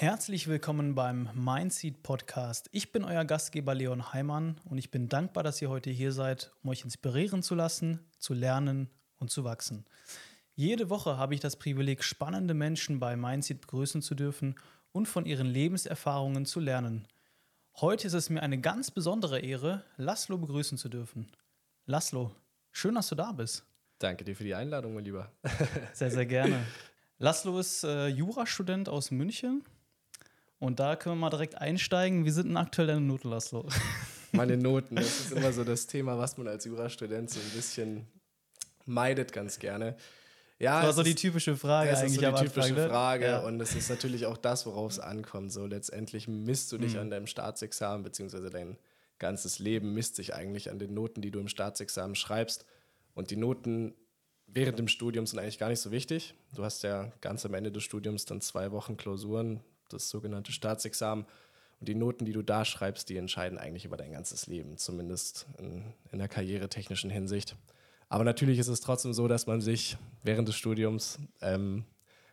Herzlich willkommen beim Mindseed Podcast. Ich bin euer Gastgeber Leon Heimann und ich bin dankbar, dass ihr heute hier seid, um euch inspirieren zu lassen, zu lernen und zu wachsen. Jede Woche habe ich das Privileg, spannende Menschen bei Mindseed begrüßen zu dürfen und von ihren Lebenserfahrungen zu lernen. Heute ist es mir eine ganz besondere Ehre, Laszlo begrüßen zu dürfen. Laszlo, schön, dass du da bist. Danke dir für die Einladung, mein Lieber. sehr, sehr gerne. Laszlo ist äh, Jurastudent aus München und da können wir mal direkt einsteigen. Wie sind denn aktuell deine Noten, Laszlo? Meine Noten, das ist immer so das Thema, was man als Jurastudent so ein bisschen meidet ganz gerne. Ja, das war so die typische Frage das eigentlich. Das ist so die typische Anfang, ne? Frage ja. und es ist natürlich auch das, worauf es ankommt. So letztendlich misst du dich mhm. an deinem Staatsexamen beziehungsweise dein ganzes Leben misst sich eigentlich an den Noten, die du im Staatsexamen schreibst. Und die Noten während dem Studium sind eigentlich gar nicht so wichtig. Du hast ja ganz am Ende des Studiums dann zwei Wochen Klausuren, das sogenannte Staatsexamen. Und die Noten, die du da schreibst, die entscheiden eigentlich über dein ganzes Leben, zumindest in, in der karrieretechnischen Hinsicht. Aber natürlich ist es trotzdem so, dass man sich während des Studiums ähm,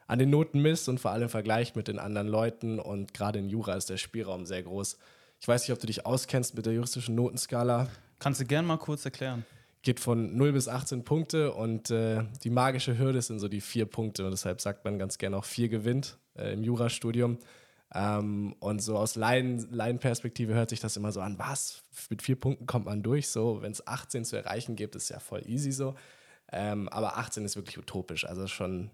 an den Noten misst und vor allem vergleicht mit den anderen Leuten. Und gerade in Jura ist der Spielraum sehr groß. Ich weiß nicht, ob du dich auskennst mit der juristischen Notenskala. Kannst du gerne mal kurz erklären? Geht von 0 bis 18 Punkte und äh, die magische Hürde sind so die vier Punkte. Und deshalb sagt man ganz gerne auch vier gewinnt äh, im Jurastudium. Ähm, und so aus Laien, Laienperspektive hört sich das immer so an, was, mit vier Punkten kommt man durch, so, wenn es 18 zu erreichen gibt, ist ja voll easy so. Ähm, aber 18 ist wirklich utopisch, also schon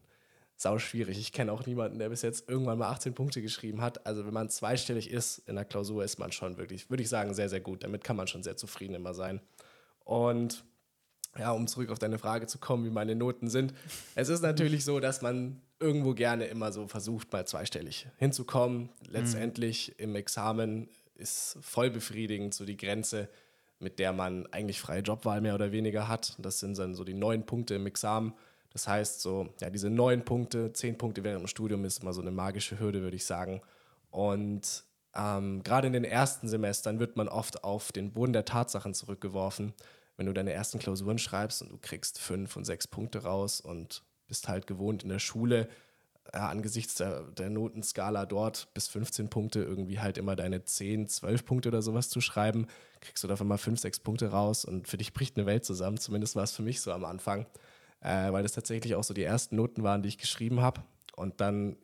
sau schwierig. Ich kenne auch niemanden, der bis jetzt irgendwann mal 18 Punkte geschrieben hat. Also wenn man zweistellig ist in der Klausur, ist man schon wirklich, würde ich sagen, sehr, sehr gut. Damit kann man schon sehr zufrieden immer sein. Und ja, um zurück auf deine Frage zu kommen, wie meine Noten sind. Es ist natürlich so, dass man irgendwo gerne immer so versucht, mal zweistellig hinzukommen. Letztendlich mhm. im Examen ist voll befriedigend so die Grenze, mit der man eigentlich freie Jobwahl mehr oder weniger hat. Das sind dann so die neun Punkte im Examen. Das heißt, so, ja, diese neun Punkte, zehn Punkte während dem Studium ist immer so eine magische Hürde, würde ich sagen. Und ähm, gerade in den ersten Semestern wird man oft auf den Boden der Tatsachen zurückgeworfen wenn du deine ersten Klausuren schreibst und du kriegst fünf und sechs Punkte raus und bist halt gewohnt in der Schule, ja, angesichts der, der, Notenskala dort bis 15 Punkte irgendwie halt immer deine 10, 12 Punkte oder sowas zu schreiben, kriegst du davon mal 5, 6 Punkte raus und für dich bricht eine Welt zusammen. Zumindest war es für mich so am Anfang, äh, weil das tatsächlich auch so die ersten Noten waren, die ich geschrieben habe. Und dann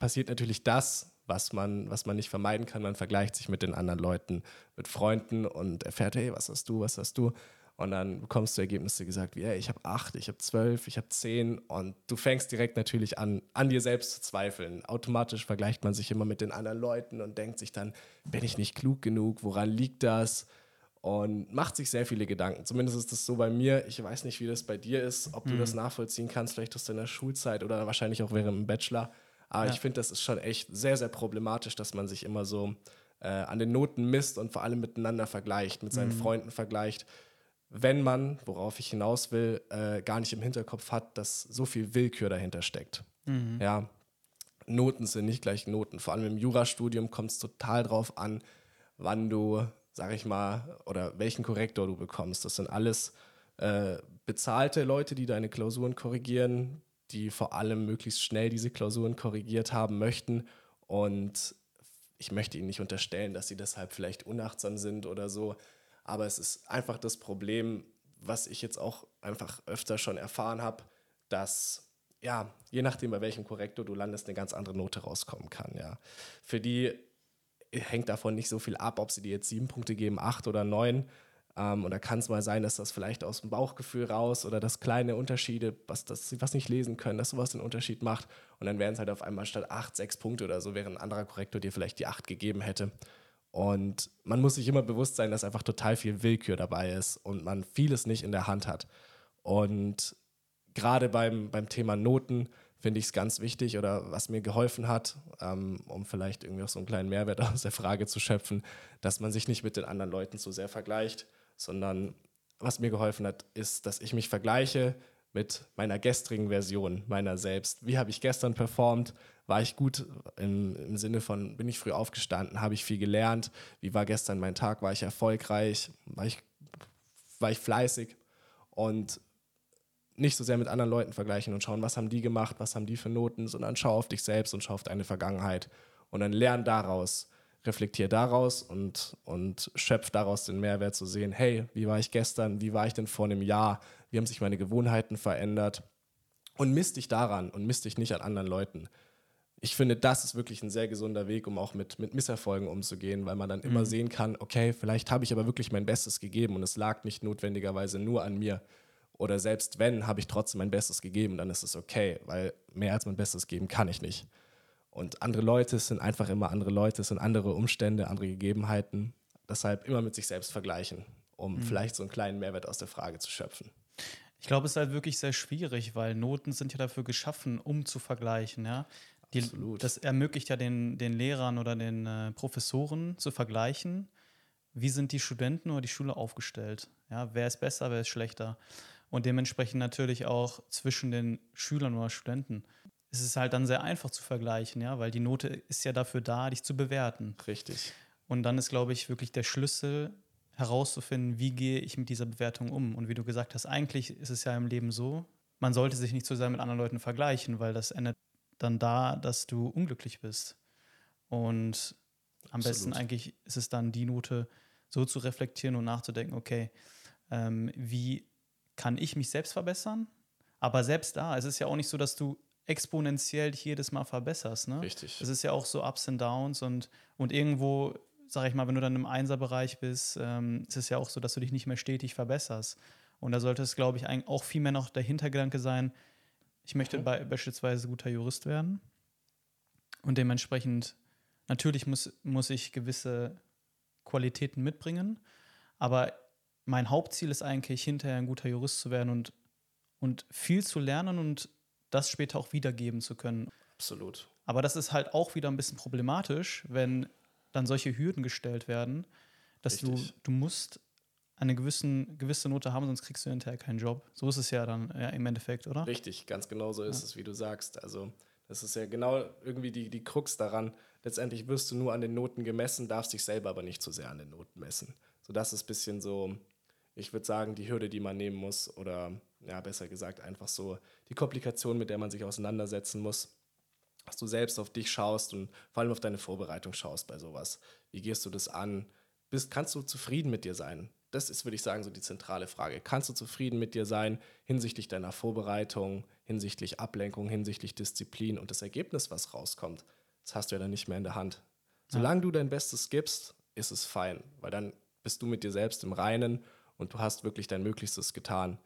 passiert natürlich das, was man, was man nicht vermeiden kann. Man vergleicht sich mit den anderen Leuten, mit Freunden und erfährt, hey, was hast du, was hast du? Und dann bekommst du Ergebnisse gesagt wie, hey, ich habe acht, ich habe zwölf, ich habe zehn. Und du fängst direkt natürlich an, an dir selbst zu zweifeln. Automatisch vergleicht man sich immer mit den anderen Leuten und denkt sich dann, bin ich nicht klug genug? Woran liegt das? Und macht sich sehr viele Gedanken. Zumindest ist das so bei mir. Ich weiß nicht, wie das bei dir ist, ob du mhm. das nachvollziehen kannst, vielleicht aus deiner Schulzeit oder wahrscheinlich auch während dem Bachelor. Aber ja. ich finde, das ist schon echt sehr, sehr problematisch, dass man sich immer so äh, an den Noten misst und vor allem miteinander vergleicht, mit seinen mhm. Freunden vergleicht wenn man, worauf ich hinaus will, äh, gar nicht im Hinterkopf hat, dass so viel Willkür dahinter steckt. Mhm. Ja, Noten sind nicht gleich Noten. Vor allem im Jurastudium kommt es total drauf an, wann du, sag ich mal, oder welchen Korrektor du bekommst. Das sind alles äh, bezahlte Leute, die deine Klausuren korrigieren, die vor allem möglichst schnell diese Klausuren korrigiert haben möchten. Und ich möchte ihnen nicht unterstellen, dass sie deshalb vielleicht unachtsam sind oder so. Aber es ist einfach das Problem, was ich jetzt auch einfach öfter schon erfahren habe, dass ja, je nachdem, bei welchem Korrektor du landest, eine ganz andere Note rauskommen kann. Ja. Für die hängt davon nicht so viel ab, ob sie dir jetzt sieben Punkte geben, acht oder neun. Ähm, und da kann es mal sein, dass das vielleicht aus dem Bauchgefühl raus oder das kleine Unterschiede, was, das, sie was nicht lesen können, dass sowas den Unterschied macht. Und dann wären es halt auf einmal statt acht, sechs Punkte oder so, während ein anderer Korrektor dir vielleicht die acht gegeben hätte. Und man muss sich immer bewusst sein, dass einfach total viel Willkür dabei ist und man vieles nicht in der Hand hat. Und gerade beim, beim Thema Noten finde ich es ganz wichtig oder was mir geholfen hat, ähm, um vielleicht irgendwie auch so einen kleinen Mehrwert aus der Frage zu schöpfen, dass man sich nicht mit den anderen Leuten zu sehr vergleicht, sondern was mir geholfen hat, ist, dass ich mich vergleiche mit meiner gestrigen Version meiner selbst. Wie habe ich gestern performt? War ich gut im, im Sinne von, bin ich früh aufgestanden, habe ich viel gelernt, wie war gestern mein Tag, war ich erfolgreich, war ich, war ich fleißig? Und nicht so sehr mit anderen Leuten vergleichen und schauen, was haben die gemacht, was haben die für Noten, sondern schau auf dich selbst und schau auf deine Vergangenheit. Und dann lern daraus, reflektier daraus und, und schöpf daraus den Mehrwert zu sehen, hey, wie war ich gestern, wie war ich denn vor einem Jahr, wie haben sich meine Gewohnheiten verändert? Und misst dich daran und misst dich nicht an anderen Leuten. Ich finde, das ist wirklich ein sehr gesunder Weg, um auch mit, mit Misserfolgen umzugehen, weil man dann immer mhm. sehen kann, okay, vielleicht habe ich aber wirklich mein Bestes gegeben und es lag nicht notwendigerweise nur an mir. Oder selbst wenn, habe ich trotzdem mein Bestes gegeben, dann ist es okay, weil mehr als mein Bestes geben kann ich nicht. Und andere Leute sind einfach immer andere Leute, es sind andere Umstände, andere Gegebenheiten. Deshalb immer mit sich selbst vergleichen, um mhm. vielleicht so einen kleinen Mehrwert aus der Frage zu schöpfen. Ich glaube, es ist halt wirklich sehr schwierig, weil Noten sind ja dafür geschaffen, um zu vergleichen. Ja? Die, Absolut. Das ermöglicht ja den, den Lehrern oder den äh, Professoren zu vergleichen, wie sind die Studenten oder die Schule aufgestellt. Ja? Wer ist besser, wer ist schlechter. Und dementsprechend natürlich auch zwischen den Schülern oder Studenten es ist halt dann sehr einfach zu vergleichen, ja, weil die Note ist ja dafür da, dich zu bewerten. Richtig. Und dann ist, glaube ich, wirklich der Schlüssel herauszufinden, wie gehe ich mit dieser Bewertung um. Und wie du gesagt hast, eigentlich ist es ja im Leben so, man sollte sich nicht zu sehr mit anderen Leuten vergleichen, weil das endet dann da, dass du unglücklich bist. Und am Absolut. besten eigentlich ist es dann die Note so zu reflektieren und nachzudenken, okay, ähm, wie kann ich mich selbst verbessern? Aber selbst da, es ist ja auch nicht so, dass du exponentiell dich jedes Mal verbesserst. Ne? Richtig. Es ist ja auch so Ups und Downs und, und irgendwo, sag ich mal, wenn du dann im Einserbereich bist, ähm, ist es ja auch so, dass du dich nicht mehr stetig verbesserst. Und da sollte es, glaube ich, auch viel mehr noch der Hintergedanke sein, ich möchte bei, beispielsweise guter Jurist werden. Und dementsprechend, natürlich muss, muss ich gewisse Qualitäten mitbringen, aber mein Hauptziel ist eigentlich, hinterher ein guter Jurist zu werden und, und viel zu lernen und das später auch wiedergeben zu können. Absolut. Aber das ist halt auch wieder ein bisschen problematisch, wenn dann solche Hürden gestellt werden, dass du, du musst eine gewissen, gewisse Note haben, sonst kriegst du hinterher keinen Job. So ist es ja dann ja, im Endeffekt, oder? Richtig, ganz genau so ist ja. es, wie du sagst. Also das ist ja genau irgendwie die, die Krux daran. Letztendlich wirst du nur an den Noten gemessen, darfst dich selber aber nicht zu sehr an den Noten messen. So das ist ein bisschen so, ich würde sagen, die Hürde, die man nehmen muss oder ja, besser gesagt, einfach so die Komplikation, mit der man sich auseinandersetzen muss, dass du selbst auf dich schaust und vor allem auf deine Vorbereitung schaust bei sowas. Wie gehst du das an? Bist, kannst du zufrieden mit dir sein? Das ist, würde ich sagen, so die zentrale Frage. Kannst du zufrieden mit dir sein hinsichtlich deiner Vorbereitung, hinsichtlich Ablenkung, hinsichtlich Disziplin und das Ergebnis, was rauskommt? Das hast du ja dann nicht mehr in der Hand. Solange ja. du dein Bestes gibst, ist es fein, weil dann bist du mit dir selbst im Reinen und du hast wirklich dein Möglichstes getan.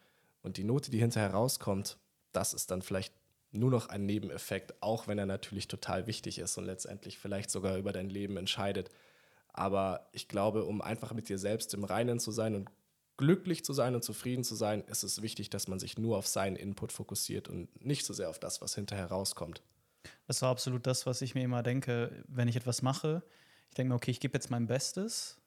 Und die Note, die hinterher rauskommt, das ist dann vielleicht nur noch ein Nebeneffekt, auch wenn er natürlich total wichtig ist und letztendlich vielleicht sogar über dein Leben entscheidet. Aber ich glaube, um einfach mit dir selbst im Reinen zu sein und glücklich zu sein und zufrieden zu sein, ist es wichtig, dass man sich nur auf seinen Input fokussiert und nicht so sehr auf das, was hinterher rauskommt. Das war absolut das, was ich mir immer denke, wenn ich etwas mache. Ich denke mir, okay, ich gebe jetzt mein Bestes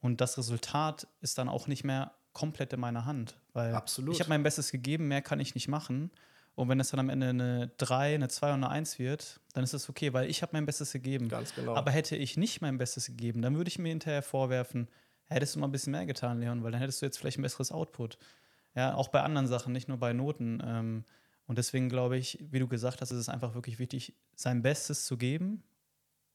und das Resultat ist dann auch nicht mehr komplett in meiner Hand. Weil Absolut. ich habe mein Bestes gegeben, mehr kann ich nicht machen. Und wenn es dann am Ende eine 3, eine 2 und eine 1 wird, dann ist das okay, weil ich habe mein Bestes gegeben. Ganz genau. Aber hätte ich nicht mein Bestes gegeben, dann würde ich mir hinterher vorwerfen, hättest du mal ein bisschen mehr getan, Leon, weil dann hättest du jetzt vielleicht ein besseres Output. Ja, auch bei anderen Sachen, nicht nur bei Noten. Ähm, und deswegen glaube ich, wie du gesagt hast, ist es einfach wirklich wichtig, sein Bestes zu geben.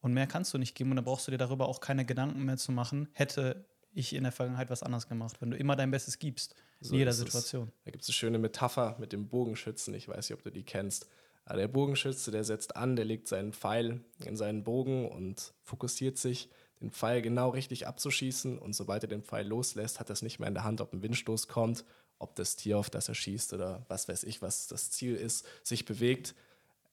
Und mehr kannst du nicht geben. Und dann brauchst du dir darüber auch keine Gedanken mehr zu machen. Hätte ich in der Vergangenheit was anderes gemacht, wenn du immer dein Bestes gibst, so in jeder Situation. Es. Da gibt es eine schöne Metapher mit dem Bogenschützen, ich weiß nicht, ob du die kennst. Aber der Bogenschütze, der setzt an, der legt seinen Pfeil in seinen Bogen und fokussiert sich, den Pfeil genau richtig abzuschießen. Und sobald er den Pfeil loslässt, hat er es nicht mehr in der Hand, ob ein Windstoß kommt, ob das Tier, auf das er schießt oder was weiß ich, was das Ziel ist, sich bewegt.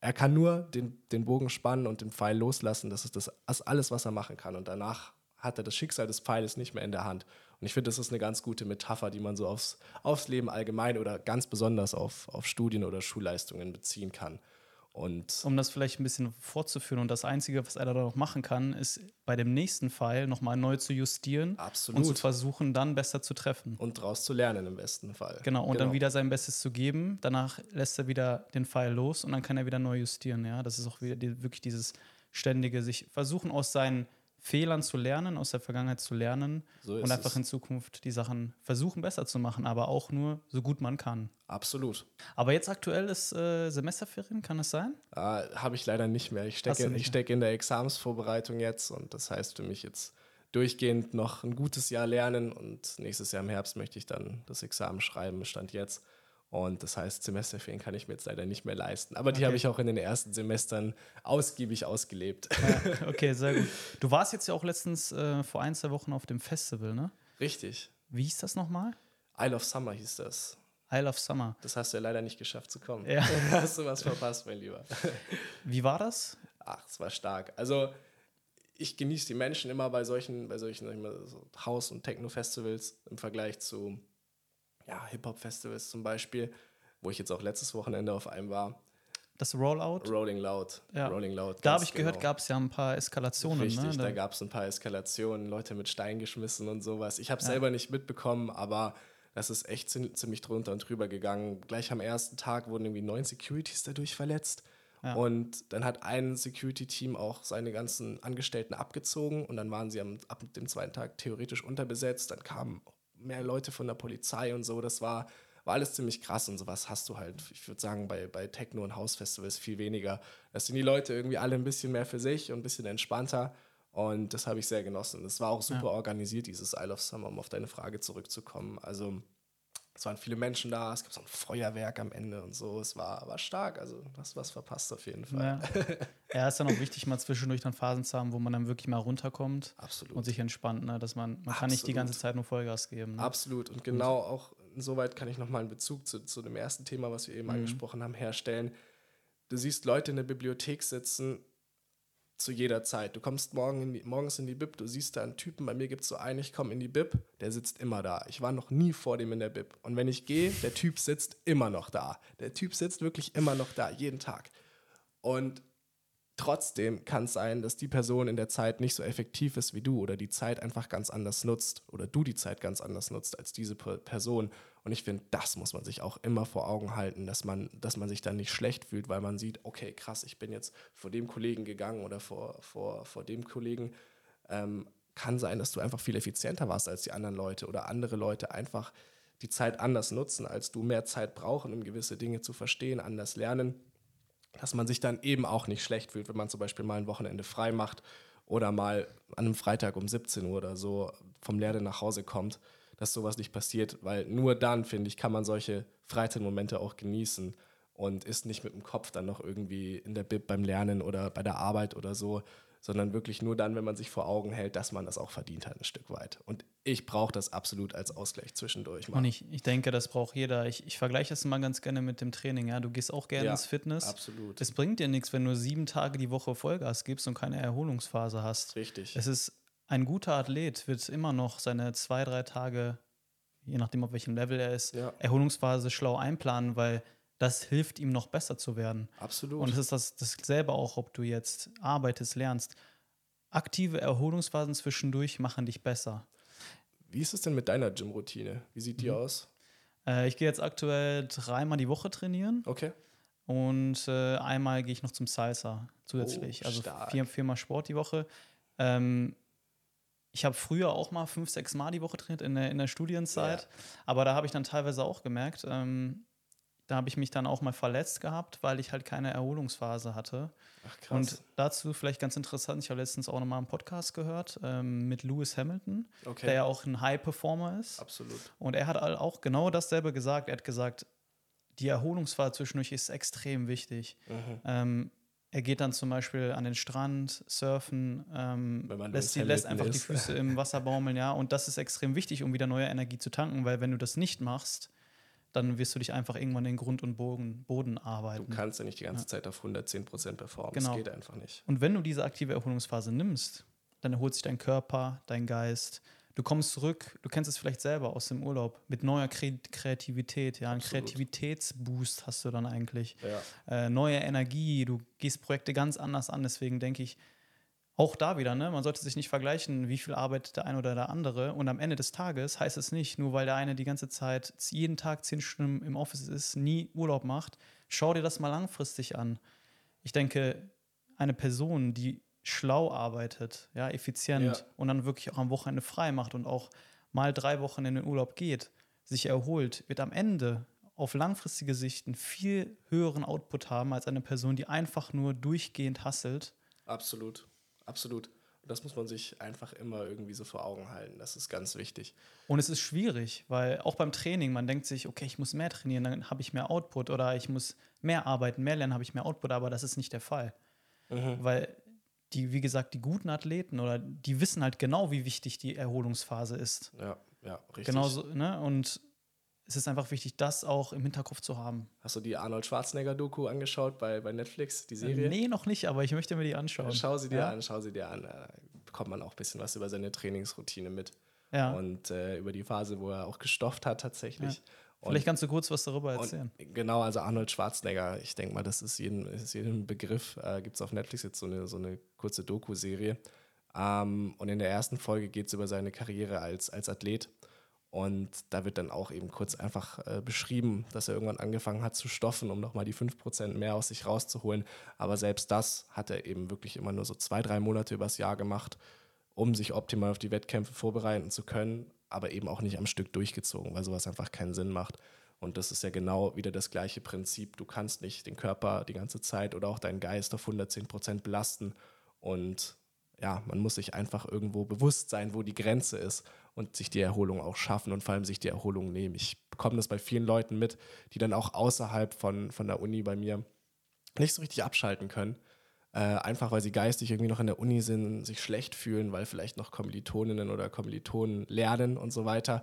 Er kann nur den, den Bogen spannen und den Pfeil loslassen. Das ist das alles, was er machen kann. Und danach hat er das Schicksal des Pfeiles nicht mehr in der Hand. Und ich finde, das ist eine ganz gute Metapher, die man so aufs, aufs Leben allgemein oder ganz besonders auf, auf Studien oder Schulleistungen beziehen kann. Und um das vielleicht ein bisschen fortzuführen und das Einzige, was er da noch machen kann, ist bei dem nächsten Pfeil nochmal neu zu justieren Absolut. und zu versuchen, dann besser zu treffen. Und daraus zu lernen im besten Fall. Genau, und genau. dann wieder sein Bestes zu geben. Danach lässt er wieder den Pfeil los und dann kann er wieder neu justieren. Ja, das ist auch wieder die, wirklich dieses ständige sich versuchen aus seinen Fehlern zu lernen, aus der Vergangenheit zu lernen So und einfach es. in Zukunft die Sachen versuchen besser zu machen, aber auch nur so gut man kann. Absolut. Aber jetzt aktuell ist äh, Semesterferien, kann es sein? Äh, Habe ich leider nicht mehr. Ich stecke du in, nicht ich stecke in der Examensvorbereitung jetzt und das heißt für mich jetzt durchgehend noch ein gutes Jahr lernen und nächstes Jahr im Herbst möchte ich dann das Examen schreiben, stand jetzt. Und das heißt, Semesterferien kann ich mir jetzt leider nicht mehr leisten. Aber die Okay. habe ich auch in den ersten Semestern ausgiebig ausgelebt. Ja, okay, sehr gut. Du warst jetzt ja auch letztens äh, vor ein, zwei Wochen auf dem Festival, ne? Richtig. Wie hieß das nochmal? Isle of Summer hieß das. Isle of Summer. Das hast du ja leider nicht geschafft zu kommen. Ja. Hast du was verpasst, mein Lieber. Wie war das? Ach, es war stark. Also ich genieße die Menschen immer bei solchen, bei solchen mal, so House- und Techno-Festivals im Vergleich zu ja, Hip-Hop-Festivals zum Beispiel, wo ich jetzt auch letztes Wochenende auf einem war. Das Rollout? Rolling Loud. Ja. Rolling Loud. Da habe ich gehört, genau. gab es ja ein paar Eskalationen. Richtig, ne? da gab es ein paar Eskalationen, Leute mit Steinen geschmissen und sowas. Ich habe es Ja. selber nicht mitbekommen, aber das ist echt ziem- ziemlich drunter und drüber gegangen. Gleich am ersten Tag wurden irgendwie neun Securities dadurch verletzt. Ja. Und dann hat ein Security-Team auch seine ganzen Angestellten abgezogen und dann waren sie am, ab dem zweiten Tag theoretisch unterbesetzt. Dann kamen mehr Leute von der Polizei und so. Das war, war alles ziemlich krass und sowas hast du halt, ich würde sagen, bei, bei Techno- und House-Festivals viel weniger. Das sind die Leute irgendwie alle ein bisschen mehr für sich und ein bisschen entspannter. Und das habe ich sehr genossen. Das war auch super Ja. organisiert, dieses Isle of Summer, um auf deine Frage zurückzukommen. Also es waren viele Menschen da, es gab so ein Feuerwerk am Ende und so. Es war, war stark, also hast was verpasst auf jeden Fall. Ja. ja, ist dann auch wichtig, mal zwischendurch dann Phasen zu haben, wo man dann wirklich mal runterkommt Absolut. und sich entspannt. Ne? Dass man, man kann nicht die ganze Zeit nur Vollgas geben. Ne? Absolut. Und genau auch insoweit kann ich nochmal einen Bezug zu, zu dem ersten Thema, was wir eben Mhm. angesprochen haben, herstellen. Du siehst Leute in der Bibliothek sitzen zu jeder Zeit. Du kommst morgen in die, morgens in die Bib, du siehst da einen Typen, bei mir gibt es so einen, ich komme in die Bib, der sitzt immer da. Ich war noch nie vor dem in der Bib. Und wenn ich gehe, der Typ sitzt immer noch da. Der Typ sitzt wirklich immer noch da, jeden Tag. Und trotzdem kann es sein, dass die Person in der Zeit nicht so effektiv ist wie du oder die Zeit einfach ganz anders nutzt oder du die Zeit ganz anders nutzt als diese Per- Person. Und ich finde, das muss man sich auch immer vor Augen halten, dass man, dass man sich dann nicht schlecht fühlt, weil man sieht, okay, krass, ich bin jetzt vor dem Kollegen gegangen oder vor, vor, vor dem Kollegen. Ähm, kann sein, dass du einfach viel effizienter warst als die anderen Leute oder andere Leute einfach die Zeit anders nutzen als du, mehr Zeit brauchen, um gewisse Dinge zu verstehen, anders lernen dass man sich dann eben auch nicht schlecht fühlt, wenn man zum Beispiel mal ein Wochenende frei macht oder mal an einem Freitag um 17 Uhr oder so vom Lernen nach Hause kommt, dass sowas nicht passiert, weil nur dann, finde ich, kann man solche Freizeitmomente auch genießen und ist nicht mit dem Kopf dann noch irgendwie in der Bib beim Lernen oder bei der Arbeit oder so, sondern wirklich nur dann, wenn man sich vor Augen hält, dass man das auch verdient hat, ein Stück weit. Und ich brauche das absolut als Ausgleich zwischendurch. mal. Und ich, ich denke, das braucht jeder. Ich, ich vergleiche das immer ganz gerne mit dem Training. Ja? Du gehst auch gerne Ja, ins Fitness. absolut. Es bringt dir nichts, wenn du sieben Tage die Woche Vollgas gibst und keine Erholungsphase hast. Richtig. Es ist ein guter Athlet, wird immer noch seine zwei, drei Tage, je nachdem, auf welchem Level er ist, Ja. Erholungsphase schlau einplanen, weil das hilft ihm noch besser zu werden. absolut. Und es ist das, dasselbe auch, ob du jetzt arbeitest, lernst. Aktive Erholungsphasen zwischendurch machen dich besser. Wie ist es denn mit deiner Gym-Routine? Wie sieht Mhm. die aus? Äh, ich gehe jetzt aktuell dreimal die Woche trainieren Okay. und äh, einmal gehe ich noch zum Salsa zusätzlich. Oh, also vier, viermal Sport die Woche. Ähm, ich habe früher auch mal fünf, sechs Mal die Woche trainiert in der, in der Studienzeit, Ja. aber da habe ich dann teilweise auch gemerkt, ähm, da habe ich mich dann auch mal verletzt gehabt, weil ich halt keine Erholungsphase hatte. Ach krass. Und dazu vielleicht ganz interessant, ich habe letztens auch noch mal einen Podcast gehört ähm, mit Lewis Hamilton, okay. der ja auch ein High-Performer ist. Absolut. Und er hat auch genau dasselbe gesagt. Er hat gesagt, die Erholungsphase zwischendurch ist extrem wichtig. Mhm. Ähm, er geht dann zum Beispiel an den Strand, surfen, ähm, lässt, die, lässt einfach die ist. Füße im Wasser baumeln, ja. Und das ist extrem wichtig, um wieder neue Energie zu tanken, weil wenn du das nicht machst, dann wirst du dich einfach irgendwann in Grund und Boden, Boden Du arbeiten. kannst ja nicht die ganze Zeit auf 110% performen. Genau. Das geht einfach nicht. Und wenn du diese aktive Erholungsphase nimmst, dann erholt sich dein Körper, dein Geist. Du kommst zurück, du kennst es vielleicht selber aus dem Urlaub, mit neuer Kre Kreativität, ja, einen Absolut. Kreativitätsboost hast du dann eigentlich. Ja. Äh, neue Energie, du gehst Projekte ganz anders an. Deswegen denke ich, auch da wieder, ne, man sollte sich nicht vergleichen, wie viel arbeitet der eine oder der andere. Und am Ende des Tages heißt es nicht, nur weil der eine die ganze Zeit jeden Tag zehn Stunden im Office ist, nie Urlaub macht, schau dir das mal langfristig an. Ich denke, eine Person, die schlau arbeitet, ja, effizient Ja. und dann wirklich auch am Wochenende frei macht und auch mal drei Wochen in den Urlaub geht, sich erholt, wird am Ende auf langfristige Sicht einen viel höheren Output haben als eine Person, die einfach nur durchgehend hasselt. Absolut, absolut. Das muss man sich einfach immer irgendwie so vor Augen halten. Das ist ganz wichtig. Und es ist schwierig, weil auch beim Training, man denkt sich, okay, ich muss mehr trainieren, dann habe ich mehr Output oder ich muss mehr arbeiten, mehr lernen, habe ich mehr Output, aber das ist nicht der Fall. Weil die, wie gesagt, die guten Athleten oder die wissen halt genau, wie wichtig die Erholungsphase ist. Ja, ja, richtig. Genauso, ne? Und es ist einfach wichtig, das auch im Hinterkopf zu haben. Hast du die Arnold Schwarzenegger-Doku angeschaut bei, bei Netflix, die Serie? Nee, noch nicht, aber ich möchte mir die anschauen. Schau sie dir ja? an, schau sie dir an. Da bekommt man auch ein bisschen was über seine Trainingsroutine mit. Ja. Und äh, über die Phase, wo er auch gestofft hat tatsächlich. Und- Vielleicht kannst du kurz was darüber erzählen. Genau, also Arnold Schwarzenegger, ich denke mal, das ist jedem, ist jedem Begriff. Äh, Gibt es auf Netflix jetzt so eine, so eine kurze Doku-Serie. Ähm, und in der ersten Folge geht es über seine Karriere als, als Athlet. Und da wird dann auch eben kurz einfach äh, beschrieben, dass er irgendwann angefangen hat zu stoffen, um nochmal die 5% mehr aus sich rauszuholen. Aber selbst das hat er eben wirklich immer nur so zwei, drei Monate übers Jahr gemacht, um sich optimal auf die Wettkämpfe vorbereiten zu können, aber eben auch nicht am Stück durchgezogen, weil sowas einfach keinen Sinn macht. Und das ist ja genau wieder das gleiche Prinzip. Du kannst nicht den Körper die ganze Zeit oder auch deinen Geist auf 110 Prozent belasten. Und ja, man muss sich einfach irgendwo bewusst sein, wo die Grenze ist und sich die Erholung auch schaffen und vor allem sich die Erholung nehmen. Ich bekomme das bei vielen Leuten mit, die dann auch außerhalb von, von der Uni bei mir nicht so richtig abschalten können. Äh, einfach weil sie geistig irgendwie noch in der Uni sind, sich schlecht fühlen, weil vielleicht noch Kommilitoninnen oder Kommilitonen lernen und so weiter.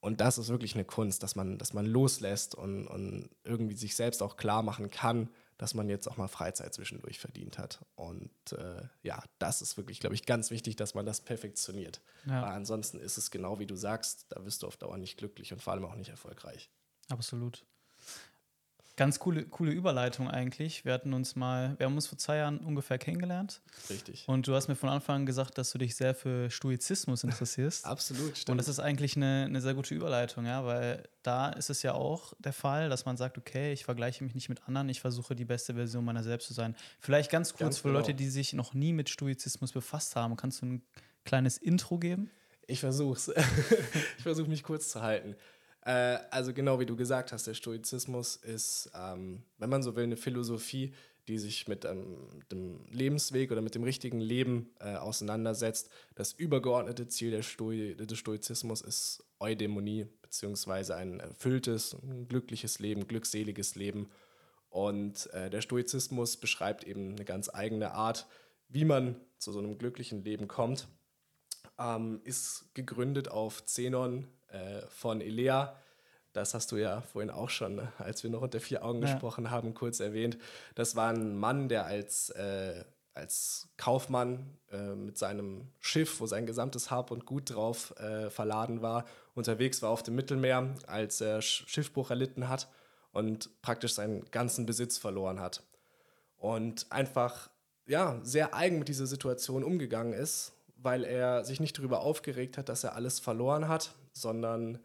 Und das ist wirklich eine Kunst, dass man, dass man loslässt und, und irgendwie sich selbst auch klar machen kann, dass man jetzt auch mal Freizeit zwischendurch verdient hat. Und äh, ja, das ist wirklich, glaube ich, ganz wichtig, dass man das perfektioniert. Ja. Weil ansonsten ist es genau wie du sagst, da wirst du auf Dauer nicht glücklich und vor allem auch nicht erfolgreich. Absolut. Ganz coole, coole Überleitung eigentlich. Wir hatten uns mal, wir haben uns vor zwei Jahren ungefähr kennengelernt Richtig. und du hast mir von Anfang an gesagt, dass du dich sehr für Stoizismus interessierst. Absolut, stimmt. Und das ist eigentlich eine, eine sehr gute Überleitung, ja, weil da ist es ja auch der Fall, dass man sagt, okay, ich vergleiche mich nicht mit anderen, ich versuche die beste Version meiner selbst zu sein. Vielleicht ganz kurz Ganz für genau. Leute, die sich noch nie mit Stoizismus befasst haben, kannst du ein kleines Intro geben? Ich versuch's. ich versuche mich kurz zu halten. Äh, also genau wie du gesagt hast, der Stoizismus ist, ähm, wenn man so will, eine Philosophie, die sich mit ähm, dem Lebensweg oder mit dem richtigen Leben äh, auseinandersetzt. Das übergeordnete Ziel Stoi des Stoizismus ist Eudämonie, beziehungsweise ein erfülltes, glückliches Leben, glückseliges Leben. Und äh, der Stoizismus beschreibt eben eine ganz eigene Art, wie man zu so einem glücklichen Leben kommt ähm, ist gegründet auf Zenon äh, von Elea. Das hast du ja vorhin auch schon, ne, als wir noch unter vier Augen Ja. gesprochen haben, kurz erwähnt. Das war ein Mann, der als, äh, als Kaufmann äh, mit seinem Schiff, wo sein gesamtes Hab und Gut drauf äh, verladen war, unterwegs war auf dem Mittelmeer, als er Sch- Schiffbruch erlitten hat und praktisch seinen ganzen Besitz verloren hat und einfach ja, sehr eigen mit dieser Situation umgegangen ist, weil er sich nicht darüber aufgeregt hat, dass er alles verloren hat, sondern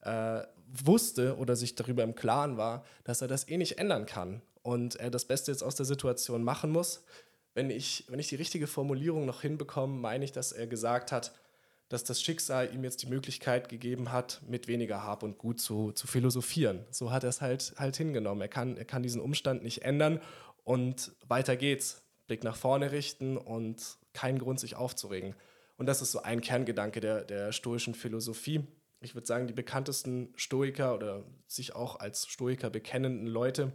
äh, wusste oder sich darüber im Klaren war, dass er das eh nicht ändern kann und er das Beste jetzt aus der Situation machen muss. Wenn ich, wenn ich die richtige Formulierung noch hinbekomme, meine ich, dass er gesagt hat, dass das Schicksal ihm jetzt die Möglichkeit gegeben hat, mit weniger Hab und Gut zu, zu philosophieren. So hat er es halt, halt hingenommen. Er kann, er kann diesen Umstand nicht ändern und weiter geht's. Blick nach vorne richten und keinen Grund, sich aufzuregen. Und das ist so ein Kerngedanke der, der stoischen Philosophie. Ich würde sagen, die bekanntesten Stoiker oder sich auch als Stoiker bekennenden Leute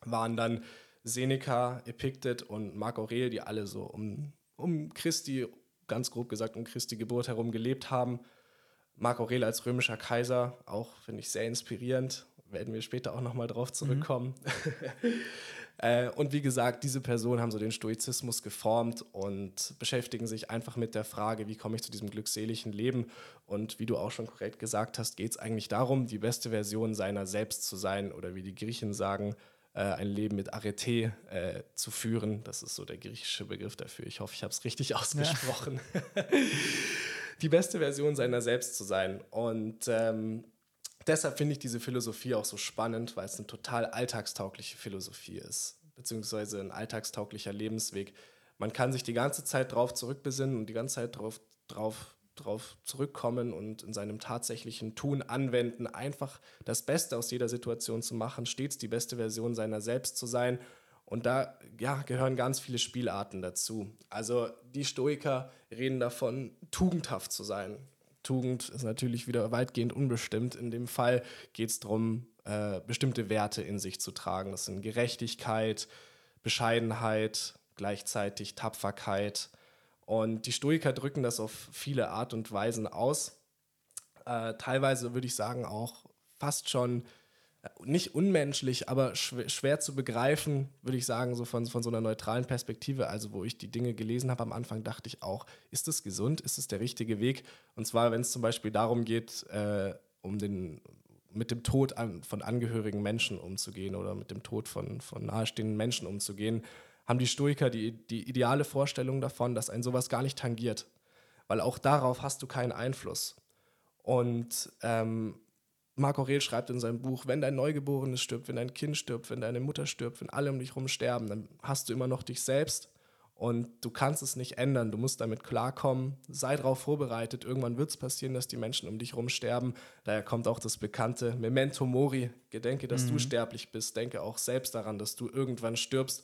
waren dann Seneca, Epiktet und Marc Aurel, die alle so um, um Christi, ganz grob gesagt, um Christi Geburt herum gelebt haben. Marc Aurel als römischer Kaiser, auch finde ich sehr inspirierend, werden wir später auch nochmal drauf zurückkommen. äh, und wie gesagt, diese Personen haben so den Stoizismus geformt und beschäftigen sich einfach mit der Frage, wie komme ich zu diesem glückseligen Leben? Und wie du auch schon korrekt gesagt hast, geht es eigentlich darum, die beste Version seiner selbst zu sein oder wie die Griechen sagen, äh, ein Leben mit Arete äh, zu führen. Das ist so der griechische Begriff dafür. Ich hoffe, ich habe es richtig ausgesprochen. die beste Version seiner selbst zu sein. Und ähm, deshalb finde ich diese Philosophie auch so spannend, weil es eine total alltagstaugliche Philosophie ist, beziehungsweise ein alltagstauglicher Lebensweg, man kann sich die ganze Zeit drauf zurückbesinnen und die ganze Zeit drauf, drauf, drauf zurückkommen und in seinem tatsächlichen Tun anwenden, einfach das Beste aus jeder Situation zu machen, stets die beste Version seiner selbst zu sein. Und da ja, gehören ganz viele Spielarten dazu. Also die Stoiker reden davon, tugendhaft zu sein. Tugend ist natürlich wieder weitgehend unbestimmt. In dem Fall geht es darum, äh, bestimmte Werte in sich zu tragen. Das sind Gerechtigkeit, Bescheidenheit, gleichzeitig Tapferkeit. Und die Stoiker drücken das auf viele Art und Weisen aus. Äh, teilweise würde ich sagen auch fast schon nicht unmenschlich, aber schwer, zu begreifen, würde ich sagen, so von, von so einer neutralen Perspektive. Also, wo ich die Dinge gelesen habe am Anfang, dachte ich auch, ist es gesund? Ist es der richtige Weg? Und zwar, wenn es zum Beispiel darum geht, äh, um den, mit dem Tod an, von angehörigen Menschen umzugehen oder mit dem Tod von, von nahestehenden Menschen umzugehen, haben die Stoiker die, die ideale Vorstellung davon, dass ein sowas gar nicht tangiert. Weil auch darauf hast du keinen Einfluss. Und ähm, Marc Aurel schreibt in seinem Buch, wenn dein Neugeborenes stirbt, wenn dein Kind stirbt, wenn deine Mutter stirbt, wenn alle um dich herum sterben, dann hast du immer noch dich selbst und du kannst es nicht ändern. Du musst damit klarkommen. Sei darauf vorbereitet. Irgendwann wird es passieren, dass die Menschen um dich herum sterben. Daher kommt auch das bekannte Memento Mori. Gedenke, dass mhm. du sterblich bist. Denke auch selbst daran, dass du irgendwann stirbst.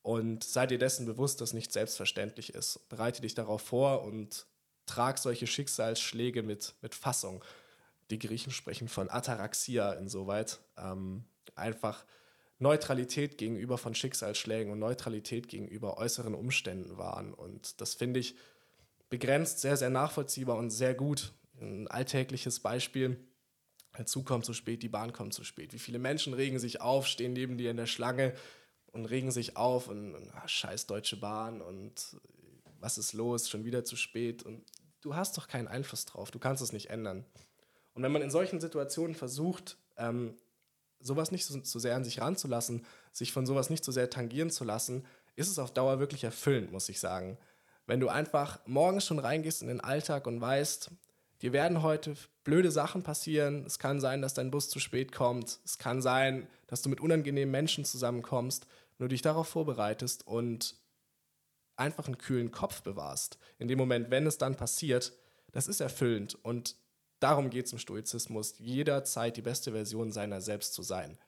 Und sei dir dessen bewusst, dass nicht selbstverständlich ist. Bereite dich darauf vor und trag solche Schicksalsschläge mit, mit Fassung. Die Griechen sprechen von Ataraxia insoweit. Ähm, einfach Neutralität gegenüber von Schicksalsschlägen und Neutralität gegenüber äußeren Umständen waren. Und das finde ich begrenzt, sehr, sehr nachvollziehbar und sehr gut. Ein alltägliches Beispiel. Der Zug kommt zu spät, die Bahn kommt zu spät. Wie viele Menschen regen sich auf, stehen neben dir in der Schlange und regen sich auf und, ach, scheiß Deutsche Bahn und was ist los, schon wieder zu spät. Und du hast doch keinen Einfluss drauf, du kannst es nicht ändern. Und wenn man in solchen Situationen versucht, ähm, sowas nicht so, so sehr an sich ranzulassen, sich von sowas nicht so sehr tangieren zu lassen, ist es auf Dauer wirklich erfüllend, muss ich sagen. Wenn du einfach morgens schon reingehst in den Alltag und weißt, dir werden heute blöde Sachen passieren, es kann sein, dass dein Bus zu spät kommt, es kann sein, dass du mit unangenehmen Menschen zusammenkommst, nur dich darauf vorbereitest und einfach einen kühlen Kopf bewahrst. In dem Moment, wenn es dann passiert, das ist erfüllend und darum geht es im Stoizismus, jederzeit die beste Version seiner selbst zu sein.